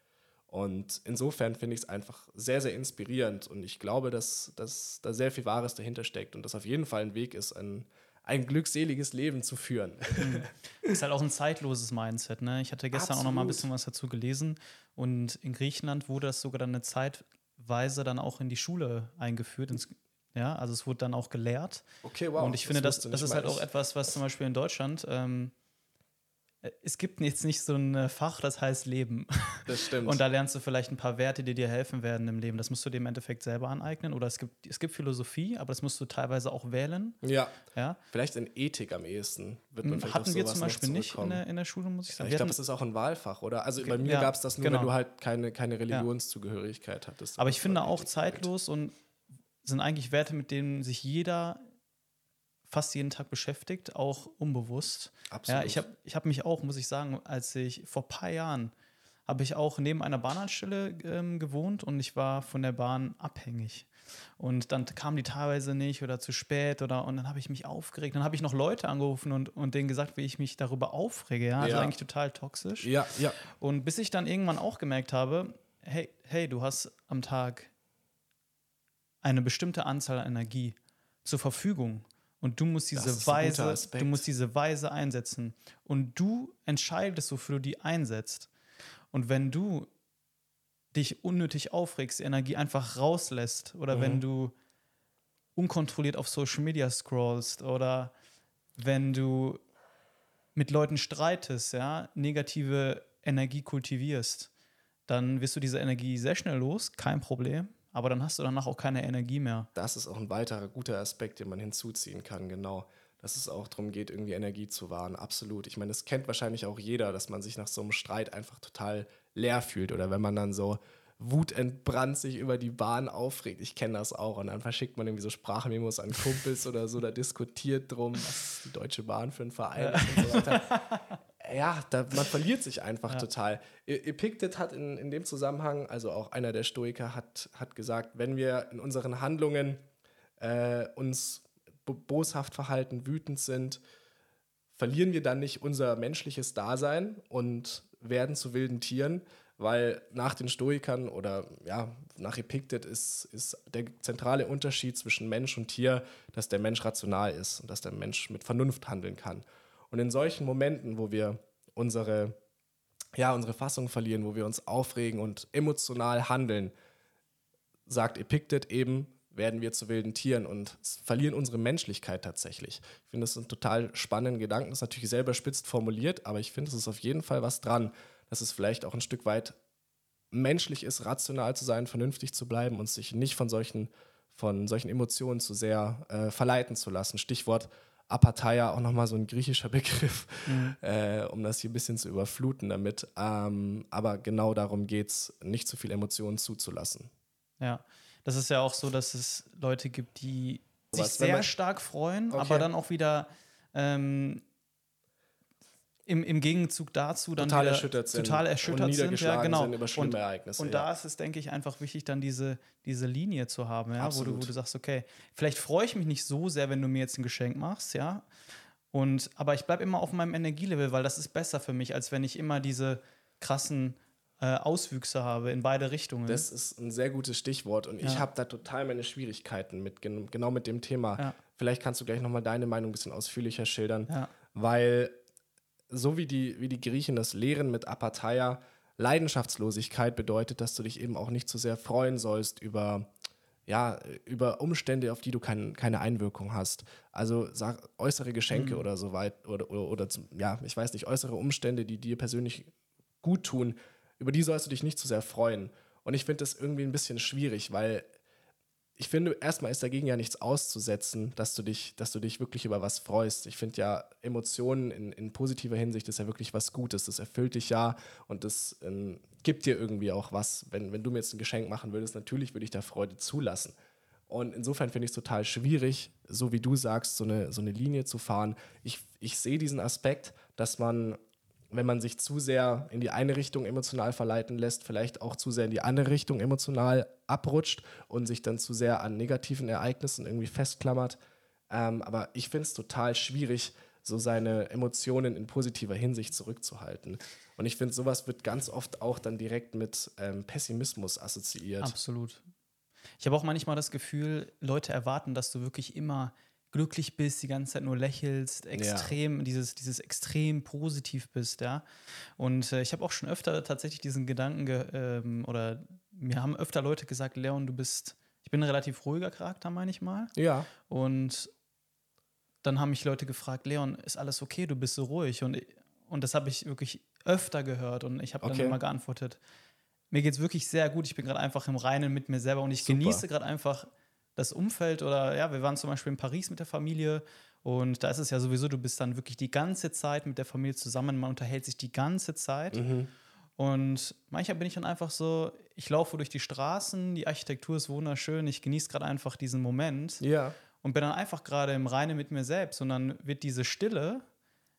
Und insofern finde ich es einfach sehr, sehr inspirierend und ich glaube, dass, dass da sehr viel Wahres dahinter steckt und das auf jeden Fall ein Weg ist, ein, ein glückseliges Leben zu führen. Mhm. Ist halt auch ein zeitloses Mindset. Ne? Ich hatte gestern Absolut. auch noch mal ein bisschen was dazu gelesen und in Griechenland wurde das sogar dann eine Zeitweise dann auch in die Schule eingeführt, ins, ja, also es wurde dann auch gelehrt. Okay, wow. Und ich finde, das, das ist halt auch etwas, was zum Beispiel in Deutschland ähm, es gibt jetzt nicht so ein Fach, das heißt Leben. Das stimmt. Und da lernst du vielleicht ein paar Werte, die dir helfen werden im Leben. Das musst du dir im Endeffekt selber aneignen. Oder es gibt, es gibt Philosophie, aber das musst du teilweise auch wählen. Ja. ja? Vielleicht in Ethik am ehesten wird man vielleicht Hatten wir zum Beispiel nicht in der, in der Schule, muss ich sagen. Ja, ich glaube, das ist auch ein Wahlfach, oder? Also bei mir ja, gab es das nur, genau. wenn du halt keine, keine Religionszugehörigkeit hattest. Aber ich finde auch zeitlos und sind eigentlich Werte, mit denen sich jeder fast jeden Tag beschäftigt, auch unbewusst. Absolut. Ja, ich habe ich hab mich auch, muss ich sagen, als ich vor ein paar Jahren habe ich auch neben einer Bahnhaltestelle ähm, gewohnt und ich war von der Bahn abhängig. Und dann kamen die teilweise nicht oder zu spät oder und dann habe ich mich aufgeregt. Dann habe ich noch Leute angerufen und, und denen gesagt, wie ich mich darüber aufrege. Ja, also ja. eigentlich total toxisch. Ja, ja. Und bis ich dann irgendwann auch gemerkt habe, hey, hey, du hast am Tag eine bestimmte Anzahl an Energie zur Verfügung. Und du musst diese Weise, du musst diese Weise einsetzen. Und du entscheidest, wofür du die einsetzt. Und wenn du dich unnötig aufregst, Energie einfach rauslässt, oder mhm. wenn du unkontrolliert auf Social Media scrollst, oder wenn du mit Leuten streitest, ja, negative Energie kultivierst, dann wirst du diese Energie sehr schnell los, kein Problem aber dann hast du danach auch keine Energie mehr. Das ist auch ein weiterer guter Aspekt, den man hinzuziehen kann, genau. Dass es auch darum geht, irgendwie Energie zu wahren, absolut. Ich meine, das kennt wahrscheinlich auch jeder, dass man sich nach so einem Streit einfach total leer fühlt oder wenn man dann so wutentbrannt sich über die Bahn aufregt. Ich kenne das auch. Und dann verschickt man irgendwie so Sprachmemos an Kumpels oder so, da diskutiert drum, was ist die Deutsche Bahn für ein Verein ja. und so weiter. ja, da, man verliert sich einfach ja. total. E-, Epictet hat in, in dem Zusammenhang, also auch einer der Stoiker, hat, hat gesagt, wenn wir in unseren Handlungen äh, uns boshaft verhalten, wütend sind, verlieren wir dann nicht unser menschliches Dasein und werden zu wilden Tieren, weil nach den Stoikern oder ja, nach Epiktet ist, ist der zentrale Unterschied zwischen Mensch und Tier, dass der Mensch rational ist und dass der Mensch mit Vernunft handeln kann. Und in solchen Momenten, wo wir unsere, ja, unsere Fassung verlieren, wo wir uns aufregen und emotional handeln, sagt Epiktet eben, werden wir zu wilden Tieren und verlieren unsere Menschlichkeit tatsächlich. Ich finde, das ein total spannender Gedanken. Das ist natürlich selber spitzt formuliert, aber ich finde, es ist auf jeden Fall was dran, dass es vielleicht auch ein Stück weit menschlich ist, rational zu sein, vernünftig zu bleiben und sich nicht von solchen, von solchen Emotionen zu sehr äh, verleiten zu lassen. Stichwort Apatheia, auch nochmal so ein griechischer Begriff, mhm. äh, um das hier ein bisschen zu überfluten damit. Ähm, aber genau darum geht es, nicht zu viel Emotionen zuzulassen. Ja, das ist ja auch so, dass es Leute gibt, die sich sehr stark freuen, okay. aber dann auch wieder ähm, im, im Gegenzug dazu dann total erschüttert sind, total erschüttert und sind, ja, genau. sind über schlimme und, Ereignisse. Und ja. da ist es, denke ich, einfach wichtig, dann diese, diese Linie zu haben, ja, wo du, wo du sagst, okay, vielleicht freue ich mich nicht so sehr, wenn du mir jetzt ein Geschenk machst, ja. Und, aber ich bleibe immer auf meinem Energielevel, weil das ist besser für mich, als wenn ich immer diese krassen äh, Auswüchse habe in beide Richtungen. Das ist ein sehr gutes Stichwort und ja. ich habe da total meine Schwierigkeiten mit, genau mit dem Thema. Ja. Vielleicht kannst du gleich nochmal deine Meinung ein bisschen ausführlicher schildern, ja. weil so wie die, wie die Griechen das lehren mit Apatheia, Leidenschaftslosigkeit bedeutet, dass du dich eben auch nicht zu so sehr freuen sollst über, ja, über Umstände, auf die du kein, keine Einwirkung hast. Also sag, äußere Geschenke mhm. oder so weit oder, oder, oder, ja, ich weiß nicht, äußere Umstände, die dir persönlich gut tun, über die sollst du dich nicht zu sehr freuen. Und ich finde das irgendwie ein bisschen schwierig, weil ich finde, erstmal ist dagegen ja nichts auszusetzen, dass du dich, dass du dich wirklich über was freust. Ich finde ja, Emotionen in, in, positiver Hinsicht ist ja wirklich was Gutes. Das erfüllt dich ja und das ähm, gibt dir irgendwie auch was. Wenn, wenn du mir jetzt ein Geschenk machen würdest, natürlich würde ich da Freude zulassen. Und insofern finde ich es total schwierig, so wie du sagst, so eine, so eine Linie zu fahren. Ich, ich sehe diesen Aspekt, dass man wenn man sich zu sehr in die eine Richtung emotional verleiten lässt, vielleicht auch zu sehr in die andere Richtung emotional abrutscht und sich dann zu sehr an negativen Ereignissen irgendwie festklammert. Ähm, aber ich finde es total schwierig, so seine Emotionen in positiver Hinsicht zurückzuhalten. Und ich finde, sowas wird ganz oft auch dann direkt mit ähm, Pessimismus assoziiert. Absolut. Ich habe auch manchmal das Gefühl, Leute erwarten, dass du wirklich immer glücklich bist, die ganze Zeit nur lächelst, extrem, ja. dieses, dieses extrem positiv bist, ja. Und äh, ich habe auch schon öfter tatsächlich diesen Gedanken, ähm, oder mir haben öfter Leute gesagt, Leon, du bist, ich bin ein relativ ruhiger Charakter, meine ich mal. Ja. Und dann haben mich Leute gefragt, Leon, ist alles okay, du bist so ruhig. Und, und das habe ich wirklich öfter gehört und ich habe okay. dann immer geantwortet, mir geht es wirklich sehr gut, ich bin gerade einfach im Reinen mit mir selber und ich Super. genieße gerade einfach das Umfeld oder ja, wir waren zum Beispiel in Paris mit der Familie und da ist es ja sowieso, du bist dann wirklich die ganze Zeit mit der Familie zusammen, man unterhält sich die ganze Zeit. Mhm. Und manchmal bin ich dann einfach so, ich laufe durch die Straßen, die Architektur ist wunderschön, ich genieße gerade einfach diesen Moment. Ja. Und bin dann einfach gerade im Reine mit mir selbst. Und dann wird diese Stille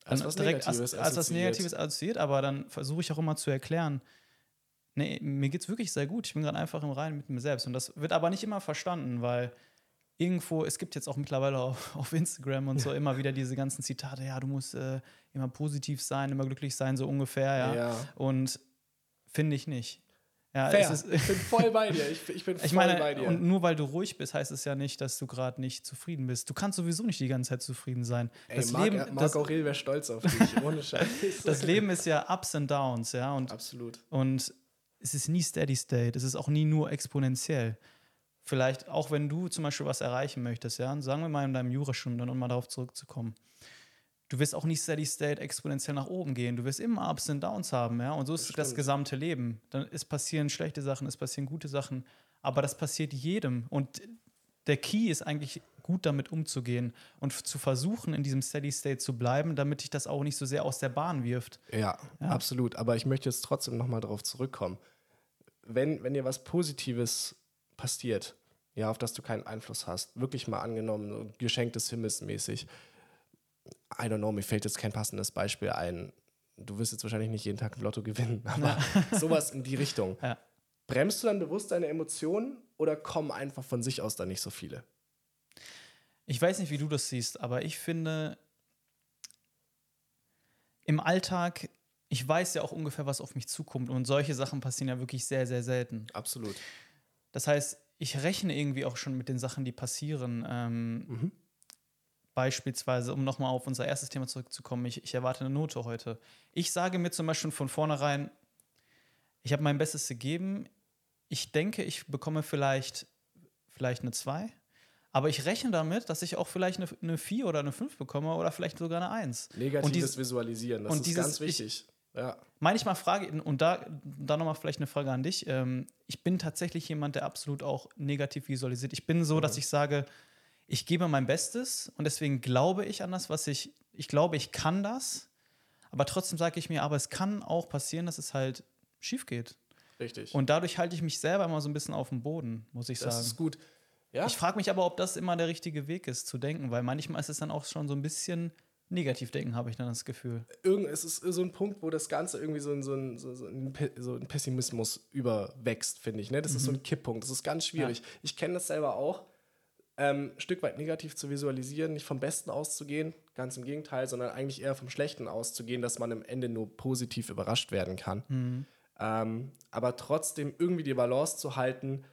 als was direkt Negatives als, als was Negatives assoziiert, aber dann versuche ich auch immer zu erklären, nee, mir geht es wirklich sehr gut. Ich bin gerade einfach im Reinen mit mir selbst. Und das wird aber nicht immer verstanden, weil irgendwo, es gibt jetzt auch mittlerweile auf, auf Instagram und so immer wieder diese ganzen Zitate, ja, du musst äh, immer positiv sein, immer glücklich sein, so ungefähr, ja. ja. Und finde ich nicht. Ja, Fair. Ist, ich bin voll bei dir. Ich, ich bin voll ich meine, bei dir. Und nur weil du ruhig bist, heißt es ja nicht, dass du gerade nicht zufrieden bist. Du kannst sowieso nicht die ganze Zeit zufrieden sein. Ey, das Marc, Leben, Marc das, Aurel wäre stolz auf dich, ohne Scheiß. das Leben ist ja Ups and Downs, ja. Und, Absolut. Und es ist nie Steady State, es ist auch nie nur exponentiell. Vielleicht auch wenn du zum Beispiel was erreichen möchtest, ja, sagen wir mal in deinem Jurastudium, um mal darauf zurückzukommen. Du wirst auch nicht Steady State exponentiell nach oben gehen. Du wirst immer Ups und Downs haben, ja. Und so ist das, das gesamte Leben. Dann es passieren schlechte Sachen, es passieren gute Sachen, aber das passiert jedem. Und der Key ist eigentlich gut damit umzugehen und zu versuchen, in diesem Steady State zu bleiben, damit dich das auch nicht so sehr aus der Bahn wirft. Ja, ja. absolut. Aber ich möchte jetzt trotzdem nochmal darauf zurückkommen. Wenn, wenn dir was Positives passiert, ja, auf das du keinen Einfluss hast, wirklich mal angenommen, Geschenk des Himmels mäßig. I don't know, mir fällt jetzt kein passendes Beispiel ein. Du wirst jetzt wahrscheinlich nicht jeden Tag ein Lotto gewinnen, aber ja. sowas in die Richtung. Ja. Bremst du dann bewusst deine Emotionen oder kommen einfach von sich aus da nicht so viele? Ich weiß nicht, wie du das siehst, aber ich finde, im Alltag, ich weiß ja auch ungefähr, was auf mich zukommt. Und solche Sachen passieren ja wirklich sehr, sehr selten. Absolut. Das heißt, ich rechne irgendwie auch schon mit den Sachen, die passieren. Ähm, Mhm. Beispielsweise, um nochmal auf unser erstes Thema zurückzukommen, ich, ich erwarte eine Note heute. Ich sage mir zum Beispiel von vornherein, ich habe mein Bestes gegeben. Ich denke, ich bekomme vielleicht, vielleicht eine 2. Aber ich rechne damit, dass ich auch vielleicht eine, eine 4 oder eine 5 bekomme oder vielleicht sogar eine 1. Negatives Und dies- Visualisieren, das und ist dieses- ganz wichtig. Ja. Manchmal frage ich, und da, da nochmal vielleicht eine Frage an dich. Ähm, ich bin tatsächlich jemand, der absolut auch negativ visualisiert. Ich bin so, dass ich sage, ich gebe mein Bestes und deswegen glaube ich an das, was ich, ich glaube, ich kann das. Aber trotzdem sage ich mir, aber es kann auch passieren, dass es halt schief geht. Richtig. Und dadurch halte ich mich selber immer so ein bisschen auf dem Boden, muss ich das sagen. ist gut. Ja, Ich frage mich aber, ob das immer der richtige Weg ist, zu denken, weil manchmal ist es dann auch schon so ein bisschen negativ denken, habe ich dann das Gefühl. irgend, es ist so ein Punkt, wo das Ganze irgendwie so ein, so ein, so, ein, so ein Pessimismus überwächst, finde ich. Ne? Das ist so ein Kipppunkt. Das ist ganz schwierig. Ich kenne das selber auch. Ähm, ein Stück weit negativ zu visualisieren, nicht vom Besten auszugehen, ganz im Gegenteil, sondern eigentlich eher vom Schlechten auszugehen, dass man am Ende nur positiv überrascht werden kann. Ähm, aber trotzdem irgendwie die Balance zu halten,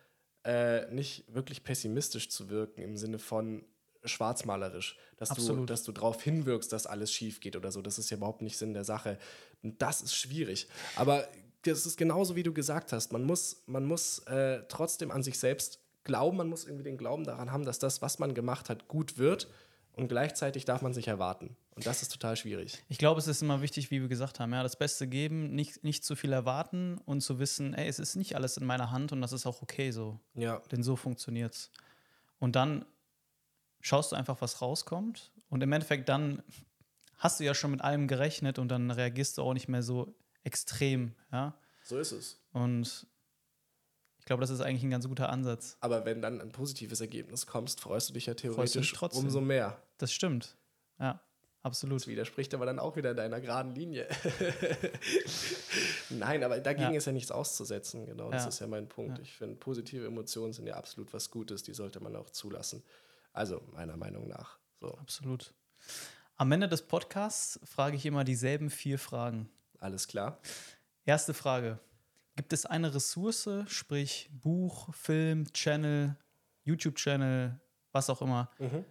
äh, nicht wirklich pessimistisch zu wirken im Sinne von schwarzmalerisch, dass du, dass du darauf hinwirkst, dass alles schief geht oder so. Das ist ja überhaupt nicht Sinn der Sache. Und das ist schwierig. Aber das ist genauso, wie du gesagt hast. Man muss, man muss äh, trotzdem an sich selbst glauben, man muss irgendwie den Glauben daran haben, dass das, was man gemacht hat, gut wird. Und gleichzeitig darf man sich erwarten. Und das ist total schwierig. Ich glaube, es ist immer wichtig, wie wir gesagt haben, ja, das Beste geben, nicht, nicht zu viel erwarten und zu wissen, ey, es ist nicht alles in meiner Hand und das ist auch okay so. Ja, Denn so funktioniert's. Und dann schaust du einfach, was rauskommt. Und im Endeffekt dann hast du ja schon mit allem gerechnet und dann reagierst du auch nicht mehr so extrem, ja. so ist es. Und ich glaube, das ist eigentlich ein ganz guter Ansatz. Aber wenn dann ein positives Ergebnis kommst, freust du dich ja dich theoretisch trotzdem. umso mehr. Das stimmt. Ja, absolut. Das widerspricht aber dann auch wieder deiner geraden Linie. Nein, aber dagegen Ja. ist ja nichts auszusetzen. Genau, das Ja. ist ja mein Punkt. Ja. Ich finde, positive Emotionen sind ja absolut was Gutes. Die sollte man auch zulassen. Also, meiner Meinung nach. So, Absolut. Am Ende des Podcasts frage ich immer dieselben vier Fragen. alles klar. Erste Frage. Gibt es eine Ressource, sprich Buch, Film, Channel, YouTube-Channel, was auch immer, Mhm.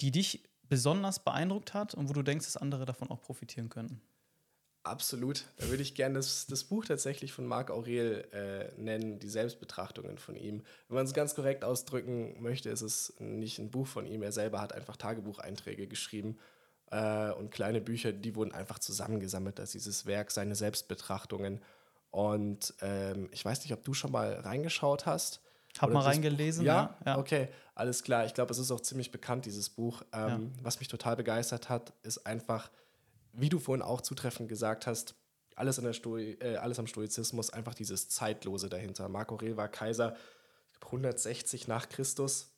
die dich besonders beeindruckt hat und wo du denkst, dass andere davon auch profitieren könnten? Absolut. Da würde ich gerne das, das Buch tatsächlich von Marc Aurel äh, nennen, die Selbstbetrachtungen von ihm. Wenn man es ganz korrekt ausdrücken möchte, ist es nicht ein Buch von ihm. Er selber hat einfach Tagebucheinträge geschrieben äh, und kleine Bücher, die wurden einfach zusammengesammelt als dieses Werk, seine Selbstbetrachtungen. Und ähm, ich weiß nicht, ob du schon mal reingeschaut hast. Hab mal reingelesen, Ja? ja, ja. okay, alles klar. Ich glaube, es ist auch ziemlich bekannt, dieses Buch. Ähm, Was mich total begeistert hat, ist einfach, wie du vorhin auch zutreffend gesagt hast, alles, äh, alles am Stoizismus, einfach dieses Zeitlose dahinter. Marc Aurel war Kaiser ich glaub, 160 nach Christus.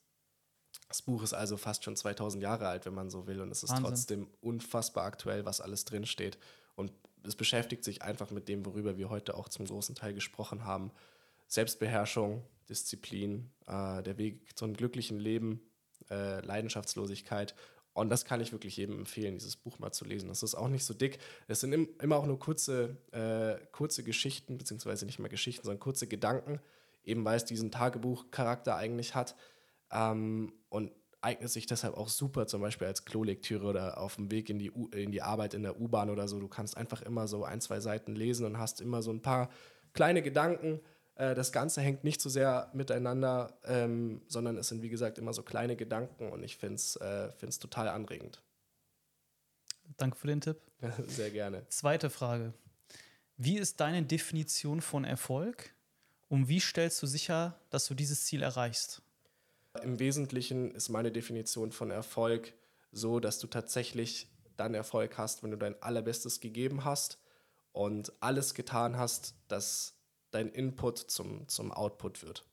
Das Buch ist also fast schon 2000 Jahre alt, wenn man so will. Und es ist Wahnsinn. trotzdem unfassbar aktuell, was alles drinsteht. Und es beschäftigt sich einfach mit dem, worüber wir heute auch zum großen Teil gesprochen haben. Selbstbeherrschung, Disziplin, äh, der Weg zum glücklichen Leben, äh, Leidenschaftslosigkeit. Und das kann ich wirklich jedem empfehlen, dieses Buch mal zu lesen. Das ist auch nicht so dick. Es sind im, immer auch nur kurze, äh, kurze Geschichten, beziehungsweise nicht mehr Geschichten, sondern kurze Gedanken, eben weil es diesen Tagebuchcharakter eigentlich hat. Ähm, und eignet sich deshalb auch super, zum Beispiel als Klolektüre oder auf dem Weg in die, U in die Arbeit in der U-Bahn oder so. Du kannst einfach immer so ein, zwei Seiten lesen und hast immer so ein paar kleine Gedanken. Äh, das Ganze hängt nicht so sehr miteinander, ähm, sondern es sind, wie gesagt, immer so kleine Gedanken und ich finde es äh, find's total anregend. Danke für den Tipp. Sehr gerne. Zweite Frage. Wie ist deine Definition von Erfolg und wie stellst du sicher, dass du dieses Ziel erreichst? Im Wesentlichen ist meine Definition von Erfolg so, dass du tatsächlich dann Erfolg hast, wenn du dein Allerbestes gegeben hast und alles getan hast, dass dein Input zum, zum Output wird.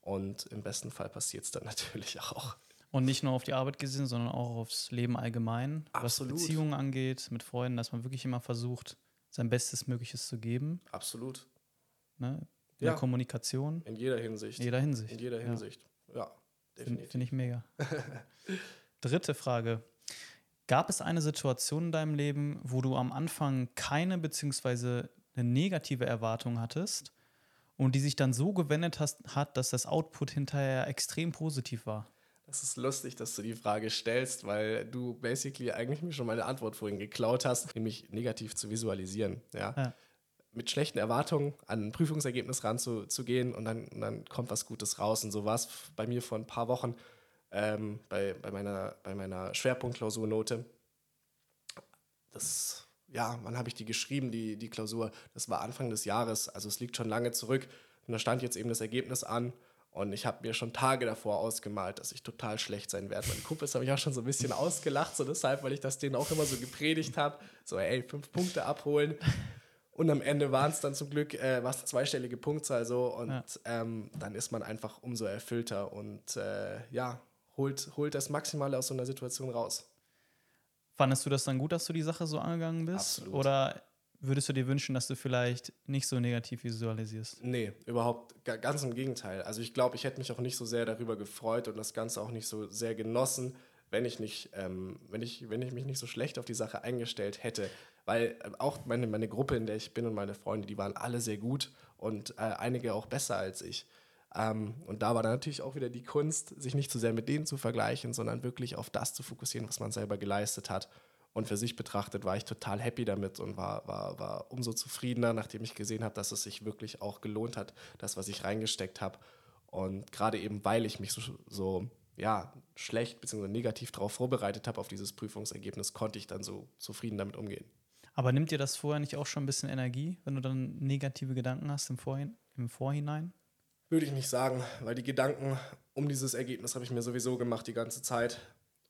Und im besten Fall passiert es dann natürlich auch. Und nicht nur auf die Arbeit gesehen, sondern auch aufs Leben allgemein, Absolut. was Beziehungen angeht, mit Freunden, dass man wirklich immer versucht, sein Bestes Mögliches zu geben. Absolut. Ne? In Ja. der Kommunikation, In jeder Hinsicht. in jeder Hinsicht. In jeder Ja. Hinsicht. Ja. Finde find ich mega. Dritte Frage. Gab es eine Situation in deinem Leben, wo du am Anfang keine beziehungsweise eine negative Erwartung hattest und die sich dann so gewendet hast, hat, dass das Output hinterher extrem positiv war? Das ist lustig, dass du die Frage stellst, weil du basically eigentlich mir schon meine Antwort vorhin geklaut hast, nämlich negativ zu visualisieren. Ja. ja. Mit schlechten Erwartungen an ein Prüfungsergebnis ranzugehen und dann, und dann kommt was Gutes raus. Und so war es bei mir vor ein paar Wochen ähm, bei, bei, meiner, bei meiner Schwerpunktklausurnote. Das, ja, wann habe ich die geschrieben, die, die Klausur? Das war Anfang des Jahres, also es liegt schon lange zurück. Und da stand jetzt eben das Ergebnis an. Und ich habe mir schon Tage davor ausgemalt, dass ich total schlecht sein werde. Meine Kumpels haben mich auch schon so ein bisschen ausgelacht, so deshalb, weil ich das denen auch immer so gepredigt habe. So, ey, fünf Punkte abholen. Und am Ende waren es dann zum Glück äh, was zweistellige Punktzahl so. Und ja. ähm, dann ist man einfach umso erfüllter und äh, ja, holt, holt das Maximale aus so einer Situation raus. Fandest du das dann gut, dass du die Sache so angegangen bist? Absolut. Oder würdest du dir wünschen, dass du vielleicht nicht so negativ visualisierst? Nee, überhaupt ganz im Gegenteil. Also ich glaube, ich hätte mich auch nicht so sehr darüber gefreut und das Ganze auch nicht so sehr genossen, wenn ich nicht, ähm, wenn ich, wenn ich mich nicht so schlecht auf die Sache eingestellt hätte. Weil äh, auch meine, meine Gruppe, in der ich bin und meine Freunde, die waren alle sehr gut und äh, einige auch besser als ich. Ähm, und da war dann natürlich auch wieder die Kunst, sich nicht zu sehr mit denen zu vergleichen, sondern wirklich auf das zu fokussieren, was man selber geleistet hat. Und für sich betrachtet war ich total happy damit und war, war, war umso zufriedener, nachdem ich gesehen habe, dass es sich wirklich auch gelohnt hat, das, was ich reingesteckt habe. Und gerade eben, weil ich mich so, so ja, schlecht bzw. negativ darauf vorbereitet habe auf dieses Prüfungsergebnis, konnte ich dann so zufrieden damit umgehen. Aber nimmt dir das vorher nicht auch schon ein bisschen Energie, wenn du dann negative Gedanken hast im, Vorhin im Vorhinein? Würde ich nicht sagen, weil die Gedanken um dieses Ergebnis habe ich mir sowieso gemacht die ganze Zeit.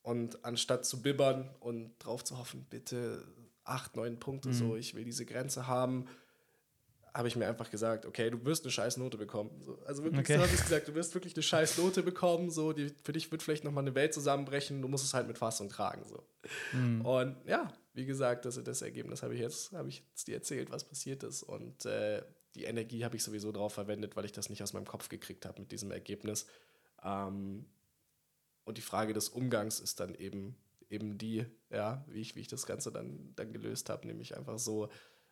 Und anstatt zu bibbern und drauf zu hoffen, bitte acht, neun Punkte, mhm. so, ich will diese Grenze haben, habe ich mir einfach gesagt, okay, du wirst eine scheiß Note bekommen. So, also wirklich, okay. so habe ich gesagt, du wirst wirklich eine scheiß Note bekommen. So, die, für dich wird vielleicht nochmal eine Welt zusammenbrechen, du musst es halt mit Fassung tragen. So. Mhm. Und ja, wie gesagt, das, das Ergebnis habe ich jetzt, habe ich jetzt dir erzählt, was passiert ist. Und äh, die Energie habe ich sowieso drauf verwendet, weil ich das nicht aus meinem Kopf gekriegt habe mit diesem Ergebnis. Ähm, und die Frage des Umgangs ist dann eben, eben die, ja, wie ich, wie ich das Ganze dann, dann gelöst habe, nämlich einfach so,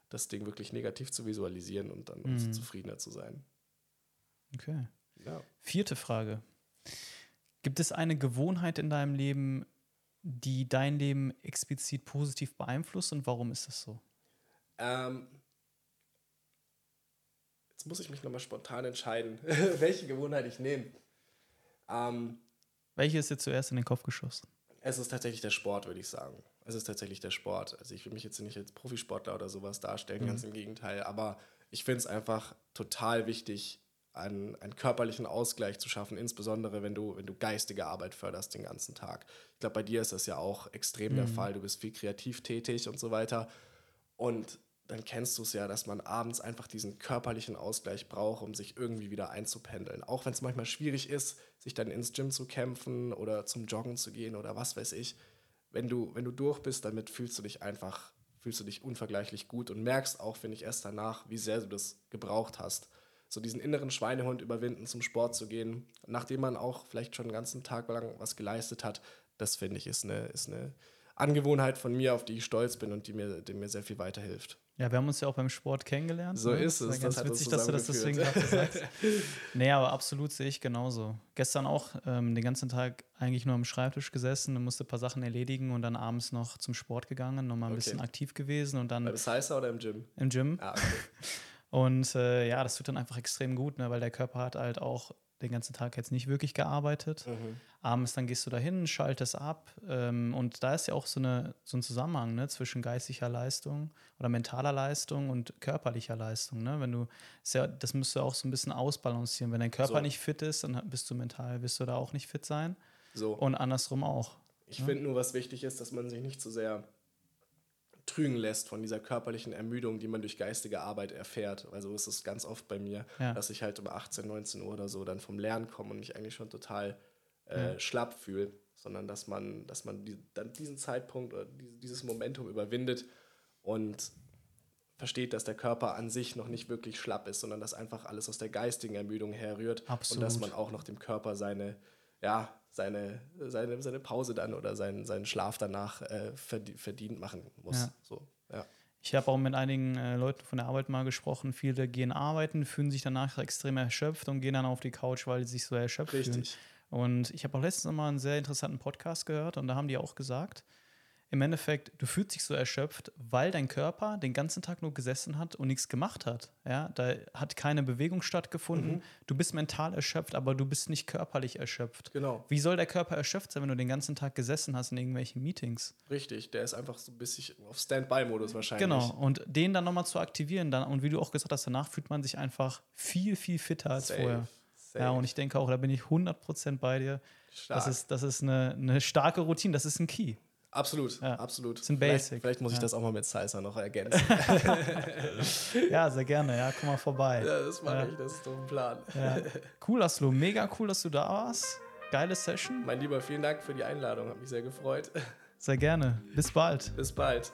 das Ding wirklich negativ zu visualisieren und dann umso mhm. zufriedener zu sein. Okay. Ja. Vierte Frage. Gibt es eine Gewohnheit in deinem Leben, die dein Leben explizit positiv beeinflusst und warum ist das so? Ähm, jetzt muss ich mich nochmal spontan entscheiden, welche Gewohnheit ich nehme. Ähm, welche ist dir zuerst in den Kopf geschossen? Es ist tatsächlich der Sport, würde ich sagen. Es ist tatsächlich der Sport. Also ich will mich jetzt nicht als Profisportler oder sowas darstellen, mhm. ganz im Gegenteil. Aber ich finde es einfach total wichtig, einen, einen, körperlichen Ausgleich zu schaffen, insbesondere wenn du, wenn du geistige Arbeit förderst den ganzen Tag. Ich glaube, bei dir ist das ja auch extrem mhm. der Fall. Du bist viel kreativ tätig und so weiter. Und dann kennst du es ja, dass man abends einfach diesen körperlichen Ausgleich braucht, um sich irgendwie wieder einzupendeln. Auch wenn es manchmal schwierig ist, sich dann ins Gym zu kämpfen oder zum Joggen zu gehen oder was weiß ich. Wenn du, wenn du durch bist, damit fühlst du dich einfach, fühlst du dich unvergleichlich gut und merkst auch, finde ich, erst danach, wie sehr du das gebraucht hast. So diesen inneren Schweinehund überwinden, zum Sport zu gehen, nachdem man auch vielleicht schon den ganzen Tag lang was geleistet hat, das finde ich ist eine, ist eine Angewohnheit von mir, auf die ich stolz bin und die mir, die mir sehr viel weiterhilft. Ja, wir haben uns ja auch beim Sport kennengelernt. So ne? ist es. Das ganz witzig, dass du das deswegen gerade sagst. nee, aber absolut sehe ich genauso. Gestern auch ähm, den ganzen Tag eigentlich nur am Schreibtisch gesessen und musste ein paar Sachen erledigen und dann abends noch zum Sport gegangen, nochmal ein okay. bisschen aktiv gewesen und dann. Beim Salsa oder im Gym? Im Gym. Ah, okay. Und äh, ja, das tut dann einfach extrem gut, ne, weil der Körper hat halt auch den ganzen Tag jetzt nicht wirklich gearbeitet. Mhm. Abends dann gehst du dahin, schaltest ab ähm, und da ist ja auch so, eine, so ein Zusammenhang ne, zwischen geistiger Leistung oder mentaler Leistung und körperlicher Leistung. Ne? Wenn du, ja, das müsst du auch so ein bisschen ausbalancieren. Wenn dein Körper so. nicht fit ist, dann bist du mental, wirst du da auch nicht fit sein. So. Und andersrum auch. Ich ne? finde nur, was wichtig ist, dass man sich nicht zu so sehr trügen lässt von dieser körperlichen Ermüdung, die man durch geistige Arbeit erfährt. Also ist es ganz oft bei mir, ja. dass ich halt um 18, 19 Uhr oder so dann vom Lernen komme und mich eigentlich schon total äh, ja. schlapp fühle, sondern dass man, dass man die, dann diesen Zeitpunkt oder dieses Momentum überwindet und versteht, dass der Körper an sich noch nicht wirklich schlapp ist, sondern dass einfach alles aus der geistigen Ermüdung herrührt Absolut. und dass man auch noch dem Körper seine ja, seine, seine, seine Pause dann oder seinen, seinen Schlaf danach äh, verdient machen muss. Ja. So, ja. Ich habe auch mit einigen äh, Leuten von der Arbeit mal gesprochen. Viele gehen arbeiten, fühlen sich danach extrem erschöpft und gehen dann auf die Couch, weil sie sich so erschöpft Richtig. fühlen. Und ich habe auch letztens mal einen sehr interessanten Podcast gehört und da haben die auch gesagt, im Endeffekt, du fühlst dich so erschöpft, weil dein Körper den ganzen Tag nur gesessen hat und nichts gemacht hat. Ja, da hat keine Bewegung stattgefunden. Mhm. Du bist mental erschöpft, aber du bist nicht körperlich erschöpft. Genau. Wie soll der Körper erschöpft sein, wenn du den ganzen Tag gesessen hast in irgendwelchen Meetings? Richtig, der ist einfach so ein bisschen auf Standby-Modus wahrscheinlich. Genau, und den dann nochmal zu aktivieren, dann, und wie du auch gesagt hast, danach fühlt man sich einfach viel, viel fitter als Safe. vorher. Safe. Ja, und ich denke auch, da bin ich 100% bei dir. Stark. Das ist, das ist eine, eine starke Routine, das ist ein Key. Absolut, ja. absolut. Das ein Basic. Vielleicht, vielleicht muss ich das auch mal mit Salsa noch ergänzen. ja, sehr gerne. Ja, komm mal vorbei. Ja, das mache ja. ich, das ist doch ein Plan. Ja. Cool, Aslo. Mega cool, dass du da warst. Geile Session. Mein Lieber, vielen Dank für die Einladung. Hat mich sehr gefreut. Sehr gerne. Bis bald. Bis bald.